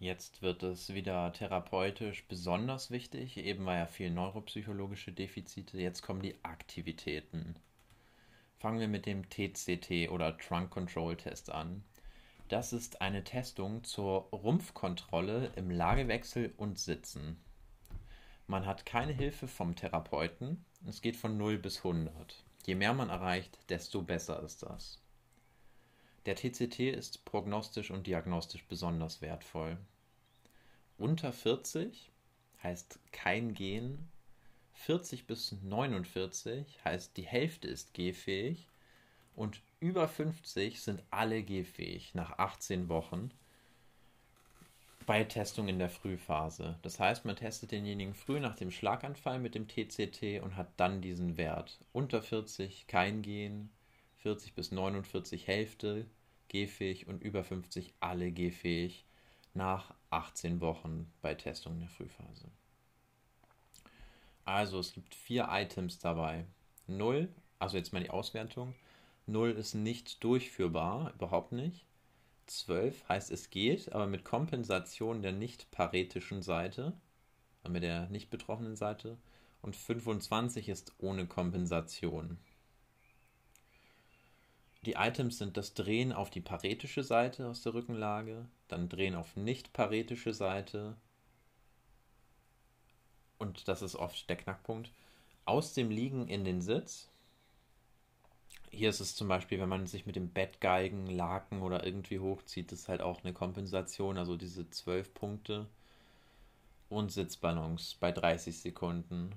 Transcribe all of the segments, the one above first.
Jetzt wird es wieder therapeutisch besonders wichtig, eben weil ja viel neuropsychologische Defizite. Jetzt kommen die Aktivitäten. Fangen wir mit dem TCT oder Trunk Control Test an. Das ist eine Testung zur Rumpfkontrolle im Lagewechsel und Sitzen. Man hat keine Hilfe vom Therapeuten. Es geht von 0 bis 100. Je mehr man erreicht, desto besser ist das. Der TCT ist prognostisch und diagnostisch besonders wertvoll. Unter 40 heißt kein Gen. 40 bis 49 heißt die Hälfte ist gehfähig und über 50 sind alle gehfähig nach 18 Wochen bei Testung in der Frühphase. Das heißt, man testet denjenigen früh nach dem Schlaganfall mit dem TCT und hat dann diesen Wert. Unter 40 kein Gen, 40 bis 49 Hälfte gehfähig und über 50 alle gehfähig nach 18 Wochen bei Testung der Frühphase. Also es gibt vier Items dabei. 0, also jetzt mal die Auswertung. 0 ist nicht durchführbar, überhaupt nicht. 12 heißt es geht, aber mit Kompensation der nicht paretischen Seite, äh, mit der nicht betroffenen Seite. Und 25 ist ohne Kompensation. Die Items sind das Drehen auf die paretische Seite aus der Rückenlage, dann Drehen auf nicht paretische Seite und das ist oft der Knackpunkt, aus dem Liegen in den Sitz hier ist es zum Beispiel, wenn man sich mit dem Bettgeigen, Laken oder irgendwie hochzieht, ist halt auch eine Kompensation, also diese 12 Punkte. Und Sitzballons bei 30 Sekunden.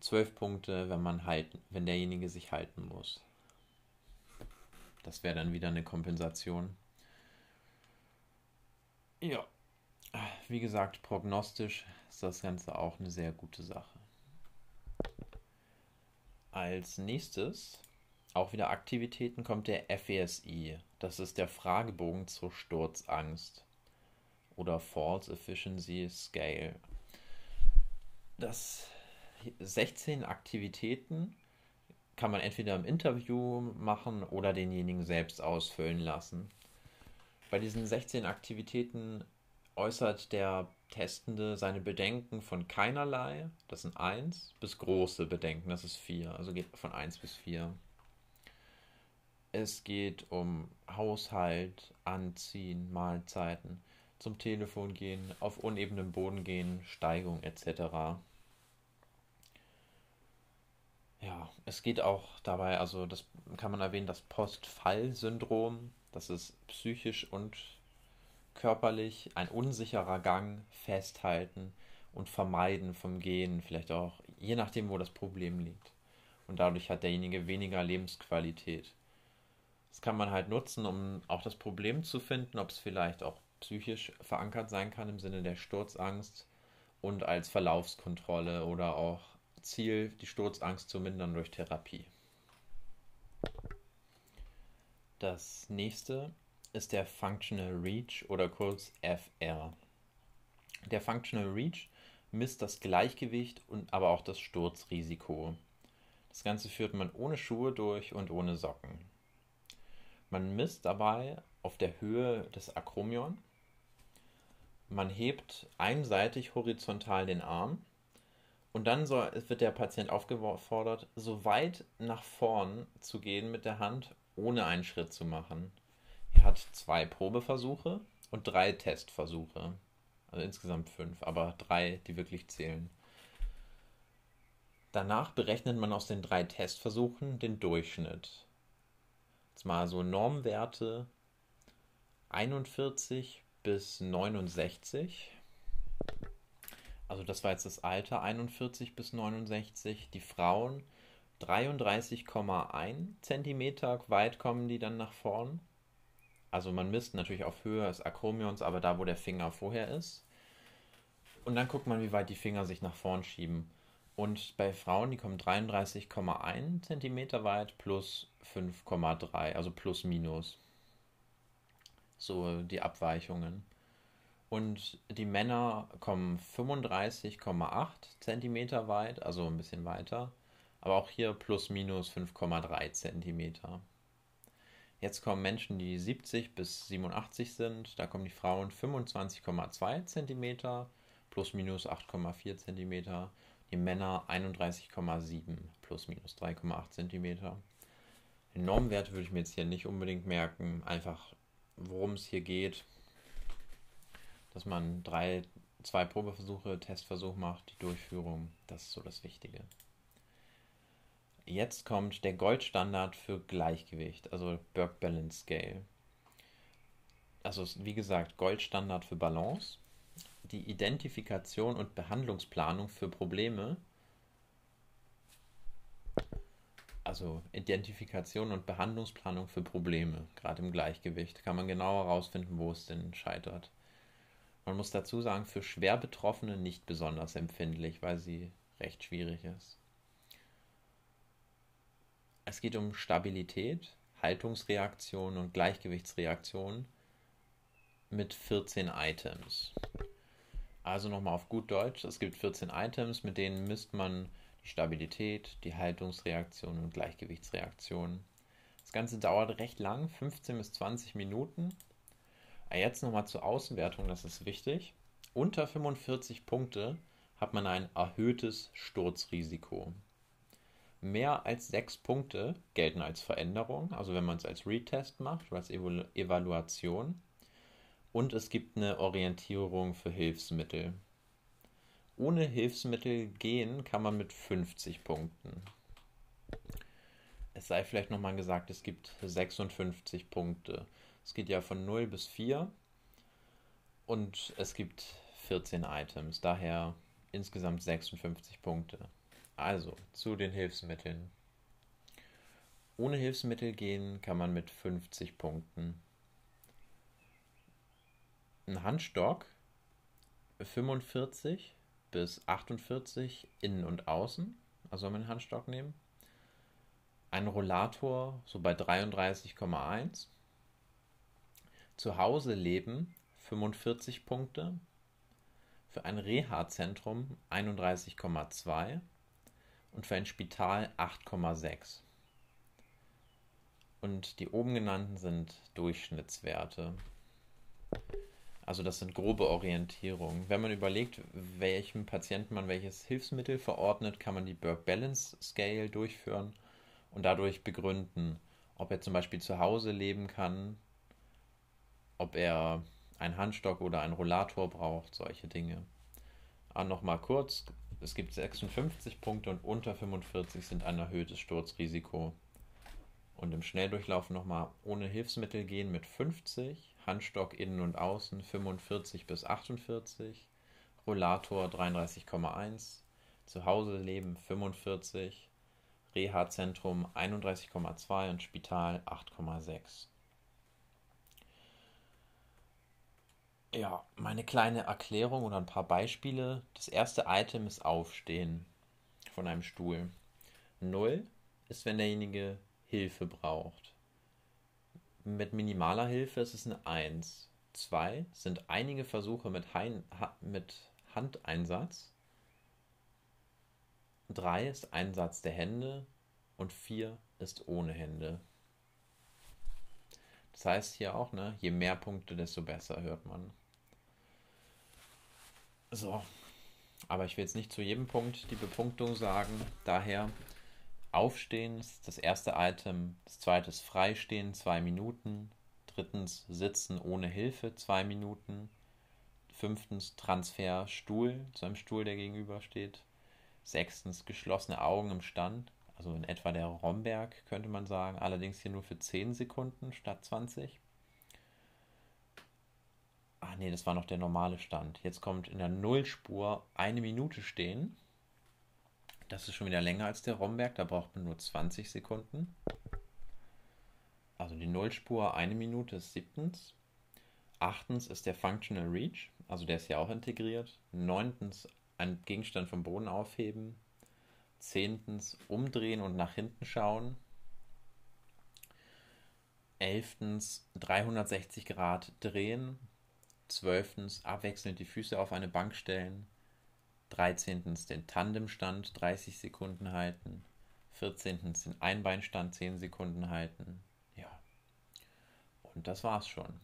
12 Punkte, wenn man halten, wenn derjenige sich halten muss. Das wäre dann wieder eine Kompensation. Ja, wie gesagt, prognostisch ist das Ganze auch eine sehr gute Sache. Als nächstes auch wieder Aktivitäten kommt der FESI. Das ist der Fragebogen zur Sturzangst oder False Efficiency Scale. Das 16 Aktivitäten kann man entweder im Interview machen oder denjenigen selbst ausfüllen lassen. Bei diesen 16 Aktivitäten äußert der Testende seine Bedenken von keinerlei, das sind 1, bis große Bedenken, das ist 4, also geht von 1 bis 4. Es geht um Haushalt, Anziehen, Mahlzeiten, zum Telefon gehen, auf unebenem Boden gehen, Steigung etc. Ja, es geht auch dabei, also das kann man erwähnen, das Postfall-Syndrom, das ist psychisch und körperlich ein unsicherer Gang, festhalten und vermeiden vom Gehen, vielleicht auch je nachdem, wo das Problem liegt. Und dadurch hat derjenige weniger Lebensqualität. Das kann man halt nutzen, um auch das Problem zu finden, ob es vielleicht auch psychisch verankert sein kann im Sinne der Sturzangst und als Verlaufskontrolle oder auch Ziel, die Sturzangst zu mindern durch Therapie. Das nächste ist der Functional Reach oder kurz FR. Der Functional Reach misst das Gleichgewicht und aber auch das Sturzrisiko. Das Ganze führt man ohne Schuhe durch und ohne Socken. Man misst dabei auf der Höhe des Akromion. Man hebt einseitig horizontal den Arm und dann soll, wird der Patient aufgefordert, so weit nach vorn zu gehen mit der Hand, ohne einen Schritt zu machen. Er hat zwei Probeversuche und drei Testversuche. Also insgesamt fünf, aber drei, die wirklich zählen. Danach berechnet man aus den drei Testversuchen den Durchschnitt jetzt mal so Normwerte 41 bis 69. Also das war jetzt das Alter 41 bis 69. Die Frauen 33,1 cm weit kommen die dann nach vorn. Also man misst natürlich auf Höhe des Akromions, aber da, wo der Finger vorher ist. Und dann guckt man, wie weit die Finger sich nach vorn schieben. Und bei Frauen, die kommen 33,1 cm weit plus 5,3, also plus minus. So die Abweichungen. Und die Männer kommen 35,8 cm weit, also ein bisschen weiter. Aber auch hier plus minus 5,3 cm. Jetzt kommen Menschen, die 70 bis 87 sind. Da kommen die Frauen 25,2 cm plus minus 8,4 cm. Die Männer 31,7 plus minus 3,8 cm. Den Normwert würde ich mir jetzt hier nicht unbedingt merken. Einfach, worum es hier geht, dass man drei, zwei Probeversuche, Testversuch macht, die Durchführung. Das ist so das Wichtige. Jetzt kommt der Goldstandard für Gleichgewicht, also Burke Balance Scale. Also wie gesagt, Goldstandard für Balance, die Identifikation und Behandlungsplanung für Probleme. Also Identifikation und Behandlungsplanung für Probleme, gerade im Gleichgewicht, kann man genauer herausfinden, wo es denn scheitert. Man muss dazu sagen, für schwer Betroffene nicht besonders empfindlich, weil sie recht schwierig ist. Es geht um Stabilität, Haltungsreaktion und Gleichgewichtsreaktion mit 14 Items. Also nochmal auf gut Deutsch, es gibt 14 Items, mit denen misst man die Stabilität, die Haltungsreaktion und Gleichgewichtsreaktion. Das Ganze dauert recht lang, 15 bis 20 Minuten. Jetzt nochmal zur Außenwertung, das ist wichtig. Unter 45 Punkte hat man ein erhöhtes Sturzrisiko. Mehr als sechs Punkte gelten als Veränderung, also wenn man es als Retest macht oder als Evaluation. Und es gibt eine Orientierung für Hilfsmittel. Ohne Hilfsmittel gehen kann man mit 50 Punkten. Es sei vielleicht nochmal gesagt, es gibt 56 Punkte. Es geht ja von 0 bis 4 und es gibt 14 Items, daher insgesamt 56 Punkte. Also zu den Hilfsmitteln. Ohne Hilfsmittel gehen kann man mit 50 Punkten. Ein Handstock 45 bis 48 innen und außen. Also soll man einen Handstock nehmen. Ein Rollator so bei 33,1. Zu Hause leben 45 Punkte. Für ein Reha-Zentrum 31,2 und für ein Spital 8,6. Und die oben genannten sind Durchschnittswerte. Also das sind grobe Orientierungen. Wenn man überlegt, welchem Patienten man welches Hilfsmittel verordnet, kann man die Burke Balance Scale durchführen und dadurch begründen, ob er zum Beispiel zu Hause leben kann, ob er einen Handstock oder einen Rollator braucht, solche Dinge. Ah, Nochmal kurz, es gibt 56 Punkte und unter 45 sind ein erhöhtes Sturzrisiko. Und im Schnelldurchlauf nochmal ohne Hilfsmittel gehen mit 50, Handstock innen und außen 45 bis 48, Rollator 33,1, zu Hause leben 45, Reha-Zentrum 31,2 und Spital 8,6. Ja, meine kleine Erklärung oder ein paar Beispiele. Das erste Item ist Aufstehen von einem Stuhl. Null ist, wenn derjenige Hilfe braucht. Mit minimaler Hilfe ist es eine 1. 2 sind einige Versuche mit, Hein ha mit Handeinsatz. 3 ist Einsatz der Hände und 4 ist ohne Hände. Das heißt hier auch, ne, je mehr Punkte, desto besser hört man. So. Aber ich will jetzt nicht zu jedem Punkt die Bepunktung sagen. Daher Aufstehen ist das erste Item. Das zweite ist Freistehen, zwei Minuten. Drittens Sitzen ohne Hilfe, zwei Minuten. Fünftens Transfer Stuhl zu einem Stuhl, der gegenübersteht. Sechstens geschlossene Augen im Stand, also in etwa der Romberg könnte man sagen, allerdings hier nur für 10 Sekunden statt 20. Ah nee, das war noch der normale Stand. Jetzt kommt in der Nullspur eine Minute stehen. Das ist schon wieder länger als der Romberg, da braucht man nur 20 Sekunden. Also die Nullspur eine Minute ist siebtens. Achtens ist der Functional Reach, also der ist ja auch integriert. Neuntens ein Gegenstand vom Boden aufheben. Zehntens umdrehen und nach hinten schauen. Elftens 360 Grad drehen. Zwölftens abwechselnd die Füße auf eine Bank stellen. Dreizehntens den Tandemstand 30 Sekunden halten. Vierzehntens den Einbeinstand 10 Sekunden halten. Ja, Und das war's schon.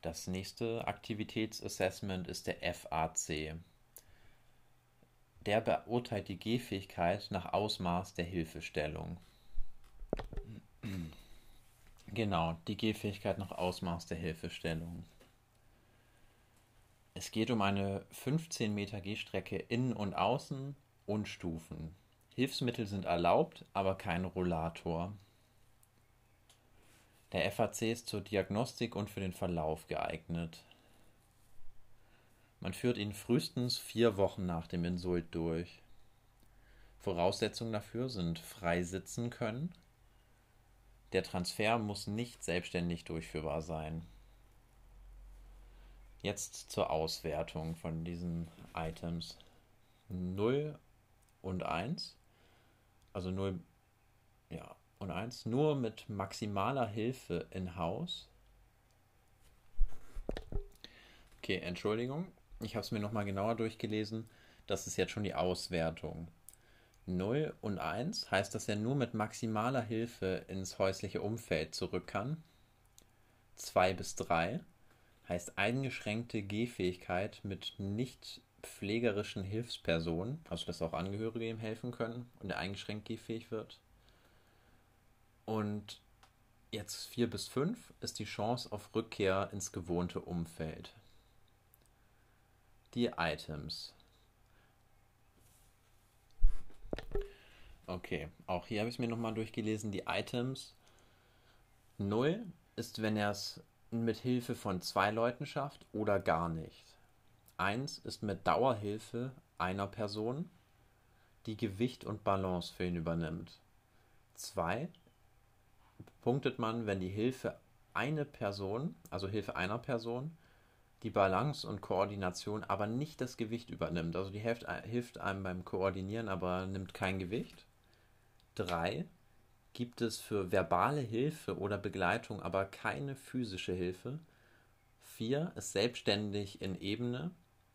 Das nächste Aktivitätsassessment ist der FAC. Der beurteilt die Gehfähigkeit nach Ausmaß der Hilfestellung. Genau, die Gehfähigkeit nach Ausmaß der Hilfestellung. Es geht um eine 15 Meter Gehstrecke innen und außen und Stufen. Hilfsmittel sind erlaubt, aber kein Rollator. Der FAC ist zur Diagnostik und für den Verlauf geeignet. Man führt ihn frühestens vier Wochen nach dem Insult durch. Voraussetzungen dafür sind frei sitzen können. Der Transfer muss nicht selbstständig durchführbar sein. Jetzt zur Auswertung von diesen Items. 0 und 1. Also 0 ja, und 1. Nur mit maximaler Hilfe in Haus. Okay, Entschuldigung. Ich habe es mir nochmal genauer durchgelesen. Das ist jetzt schon die Auswertung. 0 und 1 heißt, dass er nur mit maximaler Hilfe ins häusliche Umfeld zurück kann. 2 bis 3 heißt eingeschränkte Gehfähigkeit mit nicht pflegerischen Hilfspersonen, also dass auch Angehörige ihm helfen können und er eingeschränkt gehfähig wird. Und jetzt 4 bis 5 ist die Chance auf Rückkehr ins gewohnte Umfeld. Die Items. Okay, auch hier habe ich es mir nochmal durchgelesen. Die Items 0 ist, wenn er es mit Hilfe von zwei Leuten schafft oder gar nicht. Eins ist mit Dauerhilfe einer Person, die Gewicht und Balance für ihn übernimmt. Zwei punktet man, wenn die Hilfe eine Person, also Hilfe einer Person, die Balance und Koordination, aber nicht das Gewicht übernimmt. Also die hilft, hilft einem beim Koordinieren, aber nimmt kein Gewicht. Drei gibt es für verbale Hilfe oder Begleitung aber keine physische Hilfe. 4 ist selbstständig in Ebene,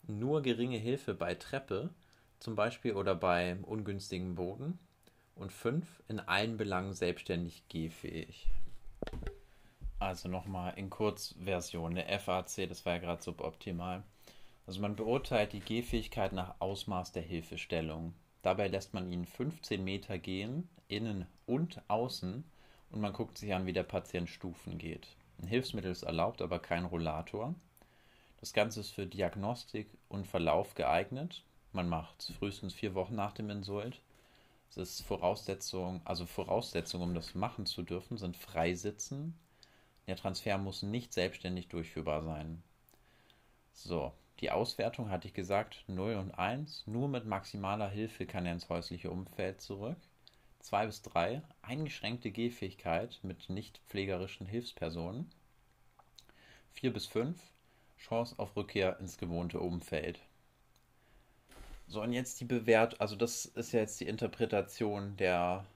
nur geringe Hilfe bei Treppe zum Beispiel oder bei ungünstigem Boden. Und 5 in allen Belangen selbstständig gehfähig. Also nochmal in Kurzversion, der FAC, das war ja gerade suboptimal. Also man beurteilt die Gehfähigkeit nach Ausmaß der Hilfestellung. Dabei lässt man ihn 15 Meter gehen, innen und außen, und man guckt sich an, wie der Patient Stufen geht. Ein Hilfsmittel ist erlaubt, aber kein Rollator. Das Ganze ist für Diagnostik und Verlauf geeignet. Man macht es frühestens vier Wochen nach dem Insult. Es ist Voraussetzung, also Voraussetzung, um das machen zu dürfen, sind Freisitzen. Der Transfer muss nicht selbstständig durchführbar sein. So, die Auswertung hatte ich gesagt, 0 und 1. Nur mit maximaler Hilfe kann er ins häusliche Umfeld zurück. 2 bis 3. Eingeschränkte Gehfähigkeit mit nicht pflegerischen Hilfspersonen. 4 bis 5. Chance auf Rückkehr ins gewohnte Umfeld. So, und jetzt die Bewertung, also das ist ja jetzt die Interpretation der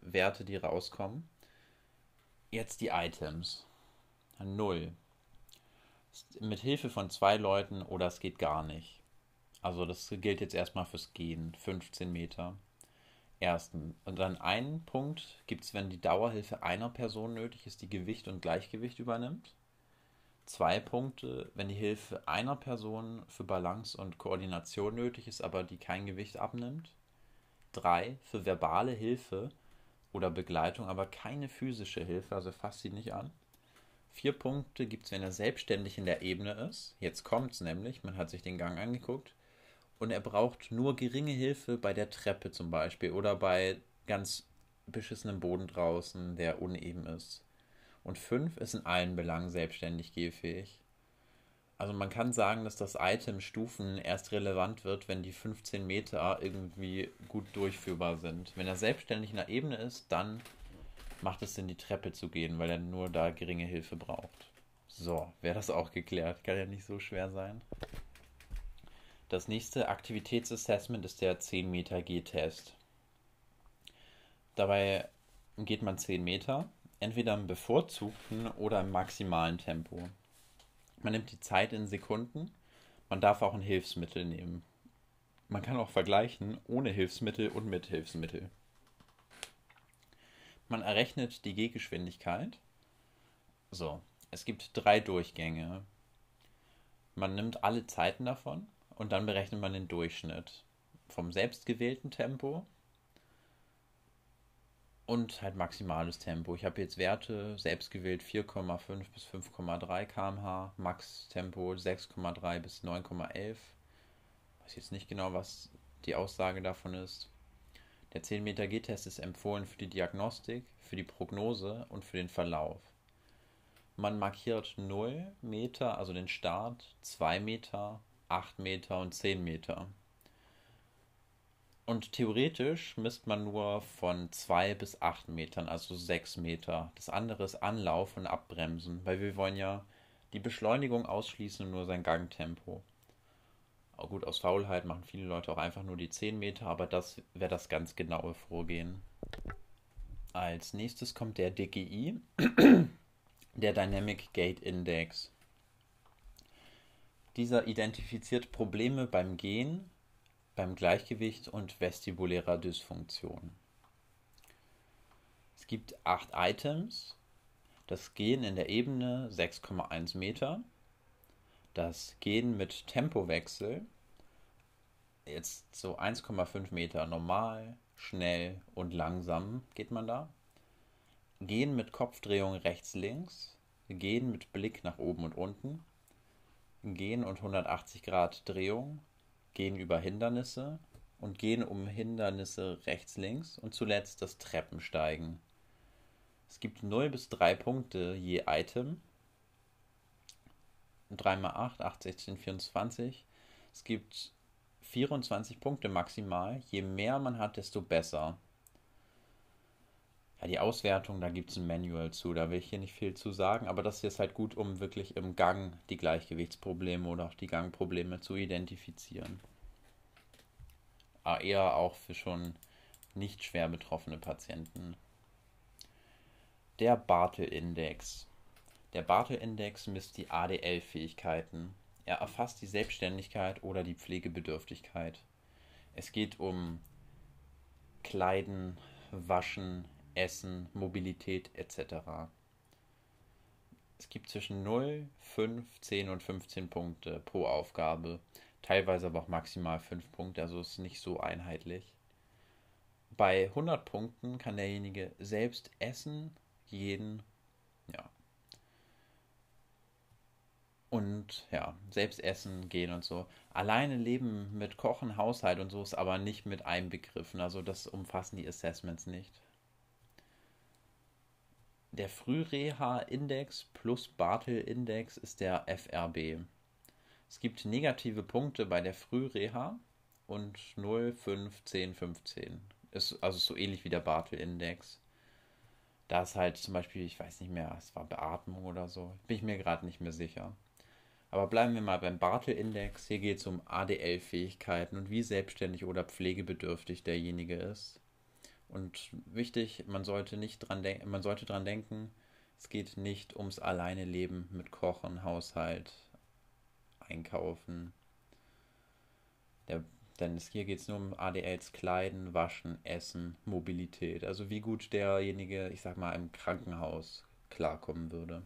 Werte, die rauskommen. Jetzt die Items. 0 mit Hilfe von zwei Leuten oder es geht gar nicht. Also das gilt jetzt erstmal fürs Gehen, 15 Meter. Ersten. Und dann einen Punkt gibt es, wenn die Dauerhilfe einer Person nötig ist, die Gewicht und Gleichgewicht übernimmt. Zwei Punkte, wenn die Hilfe einer Person für Balance und Koordination nötig ist, aber die kein Gewicht abnimmt. Drei, für verbale Hilfe oder Begleitung, aber keine physische Hilfe, also fasst sie nicht an. Vier Punkte gibt es, wenn er selbstständig in der Ebene ist. Jetzt kommt es nämlich, man hat sich den Gang angeguckt. Und er braucht nur geringe Hilfe bei der Treppe zum Beispiel oder bei ganz beschissenem Boden draußen, der uneben ist. Und fünf ist in allen Belangen selbstständig gehfähig. Also man kann sagen, dass das Item Stufen erst relevant wird, wenn die 15 Meter irgendwie gut durchführbar sind. Wenn er selbstständig in der Ebene ist, dann macht es Sinn, die Treppe zu gehen, weil er nur da geringe Hilfe braucht. So, wäre das auch geklärt. Kann ja nicht so schwer sein. Das nächste Aktivitätsassessment ist der 10 Meter G-Test. Dabei geht man 10 Meter, entweder im bevorzugten oder im maximalen Tempo. Man nimmt die Zeit in Sekunden. Man darf auch ein Hilfsmittel nehmen. Man kann auch vergleichen ohne Hilfsmittel und mit Hilfsmittel. Man errechnet die Gehgeschwindigkeit. So, es gibt drei Durchgänge. Man nimmt alle Zeiten davon und dann berechnet man den Durchschnitt vom selbstgewählten Tempo und halt maximales Tempo. Ich habe jetzt Werte selbst gewählt 4,5 bis 5,3 km/h, Max Tempo 6,3 bis 9,11. Weiß jetzt nicht genau, was die Aussage davon ist. Der 10 Meter G-Test ist empfohlen für die Diagnostik, für die Prognose und für den Verlauf. Man markiert 0 Meter, also den Start, 2 Meter, 8 Meter und 10 Meter. Und theoretisch misst man nur von 2 bis 8 Metern, also 6 Meter. Das andere ist Anlauf und Abbremsen, weil wir wollen ja die Beschleunigung ausschließen und nur sein Gangtempo. Auch gut, aus Faulheit machen viele Leute auch einfach nur die 10 Meter, aber das wäre das ganz genaue Vorgehen. Als nächstes kommt der DGI, der Dynamic Gate Index. Dieser identifiziert Probleme beim Gehen beim Gleichgewicht und vestibulärer Dysfunktion. Es gibt acht Items. Das Gehen in der Ebene 6,1 Meter. Das Gehen mit Tempowechsel jetzt so 1,5 Meter normal, schnell und langsam geht man da. Gehen mit Kopfdrehung rechts-links. Gehen mit Blick nach oben und unten. Gehen und 180 Grad Drehung gehen über Hindernisse und gehen um Hindernisse rechts, links und zuletzt das Treppensteigen. Es gibt 0 bis 3 Punkte je Item. 3 mal 8, 8, 16, 24. Es gibt 24 Punkte maximal. Je mehr man hat, desto besser. Ja, die Auswertung, da gibt es ein Manual zu, da will ich hier nicht viel zu sagen, aber das hier ist halt gut, um wirklich im Gang die Gleichgewichtsprobleme oder auch die Gangprobleme zu identifizieren. Aber eher auch für schon nicht schwer betroffene Patienten. Der Bartel-Index. Der Bartel-Index misst die ADL-Fähigkeiten. Er erfasst die Selbstständigkeit oder die Pflegebedürftigkeit. Es geht um Kleiden, Waschen, Essen, Mobilität etc. Es gibt zwischen 0, 5, 10 und 15 Punkte pro Aufgabe, teilweise aber auch maximal 5 Punkte, also ist nicht so einheitlich. Bei 100 Punkten kann derjenige selbst essen, jeden, ja. Und ja, selbst essen, gehen und so. Alleine leben mit Kochen, Haushalt und so ist aber nicht mit einbegriffen. Also das umfassen die Assessments nicht der Frühreha-Index plus Bartel-Index ist der FRB. Es gibt negative Punkte bei der Frühreha und 0, 5, 10, 15. Ist also so ähnlich wie der Bartel-Index. Da ist halt zum Beispiel, ich weiß nicht mehr, es war Beatmung oder so. Bin ich mir gerade nicht mehr sicher. Aber bleiben wir mal beim Bartel-Index. Hier geht es um ADL-Fähigkeiten und wie selbstständig oder pflegebedürftig derjenige ist. Und wichtig, man sollte nicht dran denken, man sollte dran denken, es geht nicht ums alleine Leben mit Kochen, Haushalt, Einkaufen. Der, denn es, hier geht es nur um ADLs Kleiden, Waschen, Essen, Mobilität. Also wie gut derjenige, ich sag mal, im Krankenhaus klarkommen würde.